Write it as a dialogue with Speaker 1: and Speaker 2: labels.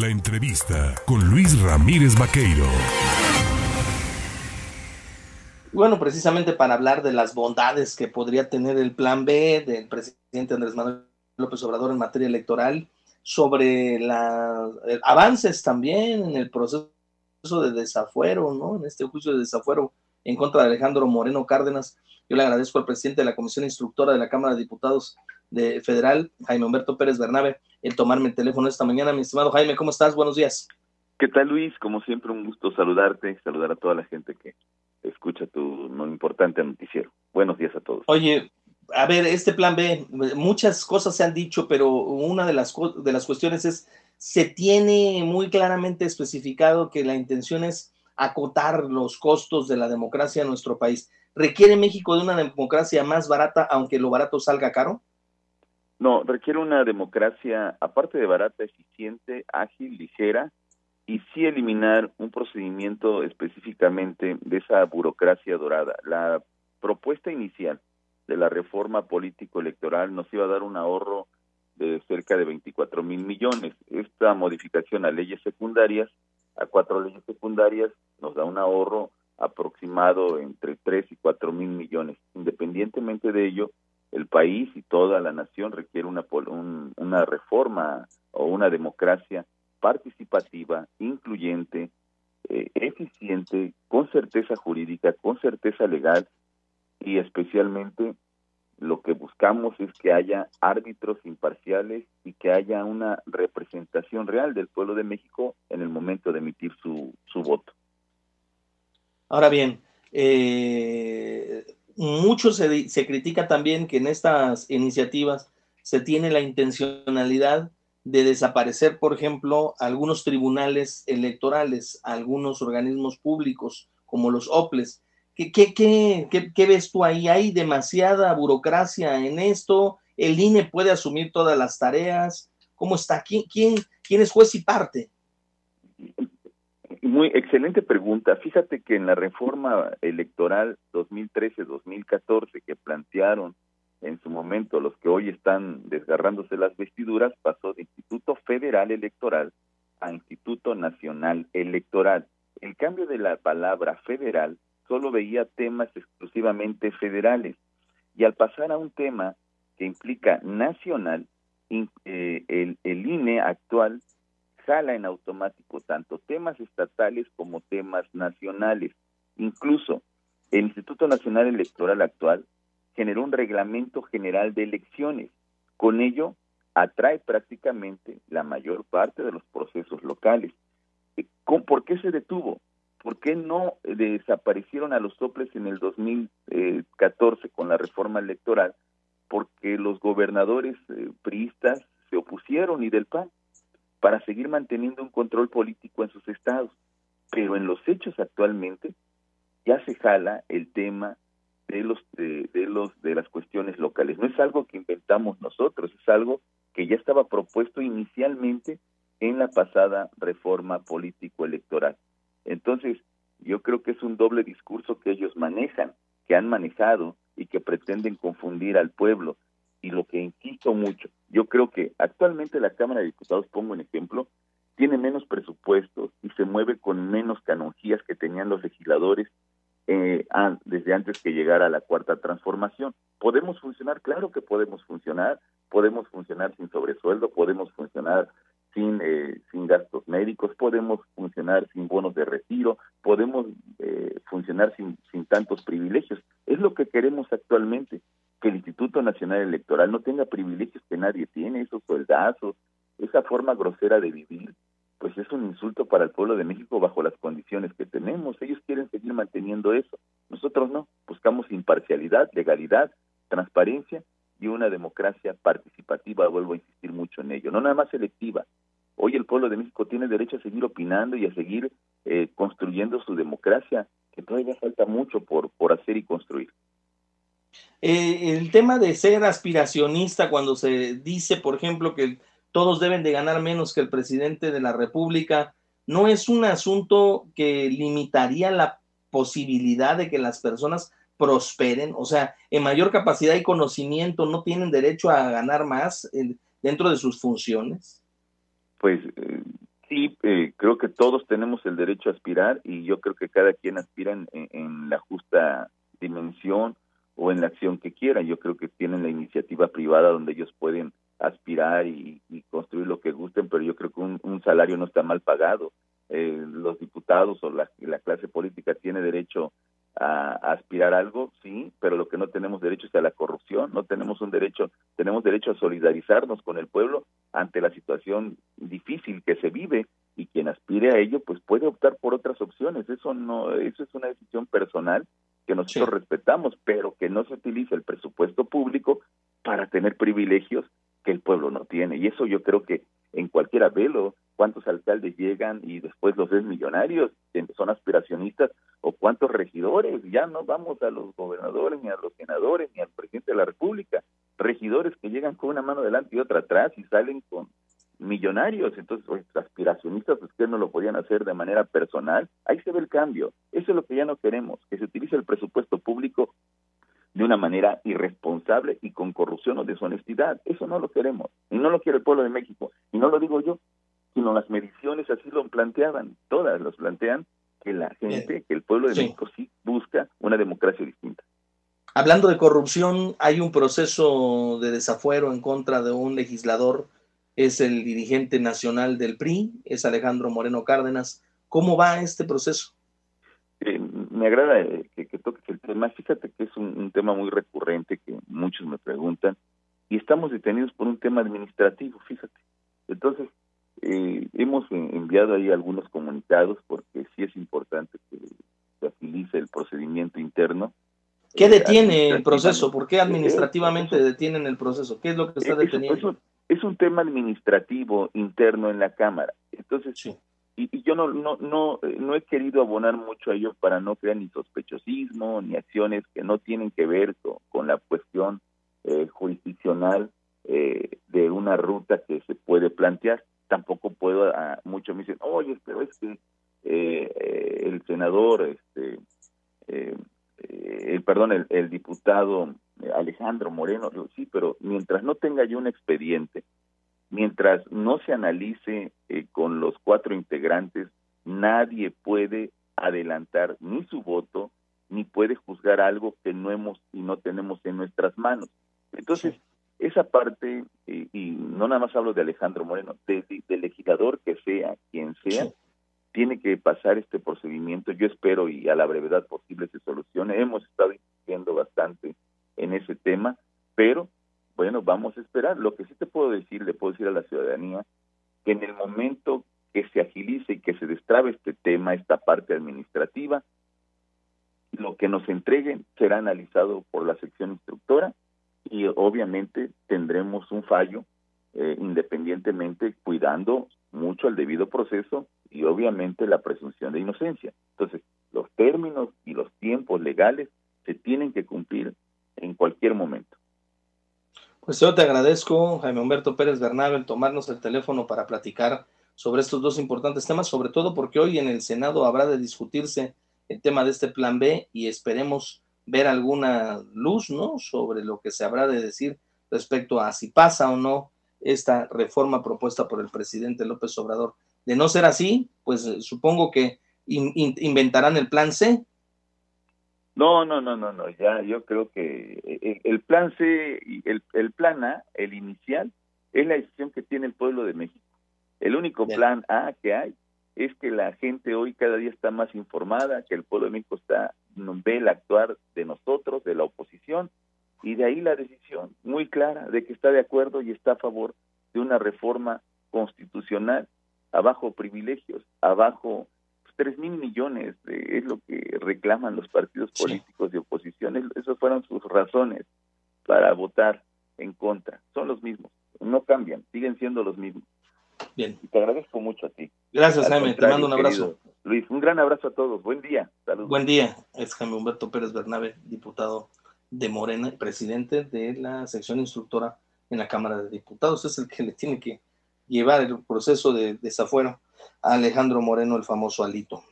Speaker 1: La entrevista con Luis Ramírez Vaqueiro.
Speaker 2: Bueno, precisamente para hablar de las bondades que podría tener el plan B del presidente Andrés Manuel López Obrador en materia electoral, sobre los eh, avances también en el proceso de desafuero, ¿no? En este juicio de desafuero en contra de Alejandro Moreno Cárdenas. Yo le agradezco al presidente de la Comisión Instructora de la Cámara de Diputados de Federal, Jaime Humberto Pérez Bernabe, el tomarme el teléfono esta mañana. Mi estimado Jaime, ¿cómo estás? Buenos días.
Speaker 3: ¿Qué tal, Luis? Como siempre, un gusto saludarte, saludar a toda la gente que escucha tu no importante noticiero. Buenos días a todos.
Speaker 2: Oye, a ver, este plan B, muchas cosas se han dicho, pero una de las, de las cuestiones es, se tiene muy claramente especificado que la intención es acotar los costos de la democracia en nuestro país. ¿Requiere México de una democracia más barata, aunque lo barato salga caro?
Speaker 3: No, requiere una democracia, aparte de barata, eficiente, ágil, ligera, y sí eliminar un procedimiento específicamente de esa burocracia dorada. La propuesta inicial de la reforma político-electoral nos iba a dar un ahorro de cerca de 24 mil millones. Esta modificación a leyes secundarias, a cuatro leyes secundarias, nos da un ahorro aproximado entre 3 y 4 mil millones. Independientemente de ello, el país y toda la nación requiere una, una reforma o una democracia participativa, incluyente, eh, eficiente, con certeza jurídica, con certeza legal y especialmente lo que buscamos es que haya árbitros imparciales y que haya una representación real del pueblo de México en el momento de emitir su, su voto.
Speaker 2: Ahora bien, eh, mucho se, se critica también que en estas iniciativas se tiene la intencionalidad de desaparecer, por ejemplo, algunos tribunales electorales, algunos organismos públicos, como los OPLES. ¿Qué, qué, qué, qué, ves tú ahí? ¿Hay demasiada burocracia en esto? ¿El INE puede asumir todas las tareas? ¿Cómo está? ¿Quién, quién, quién es juez y parte?
Speaker 3: Muy excelente pregunta. Fíjate que en la reforma electoral 2013-2014 que plantearon en su momento los que hoy están desgarrándose las vestiduras, pasó de Instituto Federal Electoral a Instituto Nacional Electoral. El cambio de la palabra federal solo veía temas exclusivamente federales y al pasar a un tema que implica nacional, eh, el, el INE actual jala en automático tanto temas estatales como temas nacionales. Incluso el Instituto Nacional Electoral actual generó un reglamento general de elecciones. Con ello, atrae prácticamente la mayor parte de los procesos locales. ¿Por qué se detuvo? ¿Por qué no desaparecieron a los soples en el 2014 con la reforma electoral? Porque los gobernadores eh, priistas se opusieron y del PAN para seguir manteniendo un control político en sus estados. Pero en los hechos actualmente ya se jala el tema de los de, los de las cuestiones locales. No es algo que inventamos nosotros, es algo que ya estaba propuesto inicialmente en la pasada reforma político electoral. Entonces, yo creo que es un doble discurso que ellos manejan, que han manejado y que pretenden confundir al pueblo. Y lo que insisto mucho, yo creo que actualmente la Cámara de Diputados, pongo un ejemplo, tiene menos presupuestos y se mueve con menos canonjías que tenían los legisladores eh, desde antes que llegara la cuarta transformación. ¿Podemos funcionar? Claro que podemos funcionar. Podemos funcionar sin sobresueldo, podemos funcionar sin, eh, sin gastos médicos, podemos funcionar sin bonos de retiro, podemos eh, funcionar sin, sin tantos privilegios. Es lo que queremos actualmente, que el Instituto Nacional Electoral no tenga privilegios que nadie tiene, esos soldazos, esa forma grosera de vivir, pues es un insulto para el pueblo de México bajo las condiciones que tenemos. Ellos quieren seguir manteniendo eso. Nosotros no. Buscamos imparcialidad, legalidad, transparencia y una democracia participativa. Vuelvo a insistir mucho en ello. No nada más selectiva. Hoy el pueblo de México tiene derecho a seguir opinando y a seguir eh, construyendo su democracia, que todavía falta mucho por, por hacer y construir.
Speaker 2: Eh, el tema de ser aspiracionista, cuando se dice, por ejemplo, que todos deben de ganar menos que el presidente de la República, no es un asunto que limitaría la posibilidad de que las personas prosperen, o sea, en mayor capacidad y conocimiento, no tienen derecho a ganar más dentro de sus funciones.
Speaker 3: Pues eh, Sí, eh, creo que todos tenemos el derecho a aspirar y yo creo que cada quien aspira en, la justa dimensión o en la acción que quiera. Yo creo que tienen la iniciativa privada donde ellos pueden aspirar y, construir lo que gusten, pero yo creo que un, salario no está mal pagado. Eh, los diputados o la, la clase política tiene derecho a, aspirar a algo, sí, pero lo que no tenemos derecho es a la corrupción, no tenemos un derecho, tenemos derecho a solidarizarnos con el pueblo ante la situación difícil que se vive y quien aspire a ello pues puede optar por otras opciones, eso no eso es una decisión personal que nosotros respetamos, pero que no se utilice el presupuesto público para tener privilegios que el pueblo no tiene. Y eso yo creo que en cualquier velo cuántos alcaldes llegan y después los ves millonarios, son aspiracionistas, o cuántos regidores, ya no vamos a los gobernadores, ni a los senadores, ni al presidente de la República, regidores que llegan con una mano delante y otra atrás y salen con millonarios, entonces aspiracionistas pues que no lo podían hacer de manera personal, ahí se ve el cambio, eso es lo que ya no queremos, que se utilice el presupuesto público de una manera irresponsable y con corrupción o deshonestidad. Eso no lo queremos. Y no lo quiere el pueblo de México. Y no lo digo yo, sino las mediciones así lo planteaban, todas los plantean que la gente, que el pueblo de México sí busca una democracia distinta.
Speaker 2: Hablando de corrupción, hay un proceso de desafuero en contra de un legislador, es el dirigente nacional del PRI, es Alejandro Moreno Cárdenas. ¿Cómo va este proceso?
Speaker 3: Eh, me agrada eh, que, toques el tema. Fíjate que es un, tema muy recurrente que muchos me preguntan y estamos detenidos por un tema administrativo, fíjate. Entonces, eh, hemos enviado ahí algunos comunicados porque sí es importante que se agilice el procedimiento interno.
Speaker 2: ¿Qué detiene el proceso? ¿Por qué administrativamente detienen el proceso? ¿Qué es lo que está
Speaker 3: deteniendo? Es un, tema administrativo interno en la Cámara. Entonces, y, yo no, no, no, no he querido abonar mucho a ello para no crear ni sospechosismo ni acciones que no tienen que ver con, la cuestión eh, jurisdiccional eh, de una ruta que se puede plantear tampoco puedo, uh, muchos me dicen, oye, pero es que eh, eh, el senador, este, eh, el, perdón, el, el, diputado Alejandro Moreno, digo, sí, pero mientras no tenga yo un expediente, mientras no se analice con los cuatro integrantes, nadie puede adelantar ni su voto, ni puede juzgar algo que no hemos y no tenemos en nuestras manos. Entonces, esa parte, y no nada más hablo de Alejandro Moreno, de, legislador que sea, quien sea, tiene que pasar este procedimiento. Yo espero y a la brevedad posible se solucione. Hemos estado insistiendo bastante en ese tema, pero bueno, vamos a esperar. Lo que sí te puedo decir, le puedo decir a la ciudadanía, que en el momento que se agilice y que se destrabe este tema, esta parte administrativa, lo que nos entreguen será analizado por la sección instructora y obviamente tendremos un fallo eh, independientemente cuidando mucho el debido proceso y obviamente la presunción de inocencia. Entonces, los términos y los tiempos legales se tienen que cumplir en cualquier momento.
Speaker 2: Pues yo te agradezco, Jaime Humberto Pérez Bernabe, el tomarnos el teléfono para platicar sobre estos dos importantes temas, sobre todo porque hoy en el Senado habrá de discutirse el tema de este plan B y esperemos ver alguna luz, ¿no? Sobre lo que se habrá de decir respecto a si pasa o no esta reforma propuesta por el presidente López Obrador. De no ser así, pues supongo que inventarán el plan C.
Speaker 3: No, no, no, no, no, ya yo creo que eh, el, plan C, el, el plan A, el inicial, es la decisión que tiene el pueblo de México. El único plan A que hay es que la gente hoy cada día está más informada, que el pueblo de México está ve el actuar de nosotros, de la oposición, y de ahí la decisión muy clara de que está de acuerdo y está a favor de una reforma constitucional abajo privilegios, abajo pues, tres mil millones, de, es lo que reclaman los partidos políticos de oposición, esas fueron sus razones para votar en contra, son los mismos, no cambian, siguen siendo los mismos.
Speaker 2: Bien.
Speaker 3: Y te agradezco mucho a ti.
Speaker 2: Gracias, Jaime. Te mando un abrazo.
Speaker 3: Luis, un gran abrazo a todos. Buen día. Saludos.
Speaker 2: Buen día. Es Jaime Humberto Pérez Bernabe, diputado de Morena y presidente de la sección instructora en la Cámara de Diputados. Es el que le tiene que llevar el proceso de desafuero a Alejandro Moreno, el famoso Alito.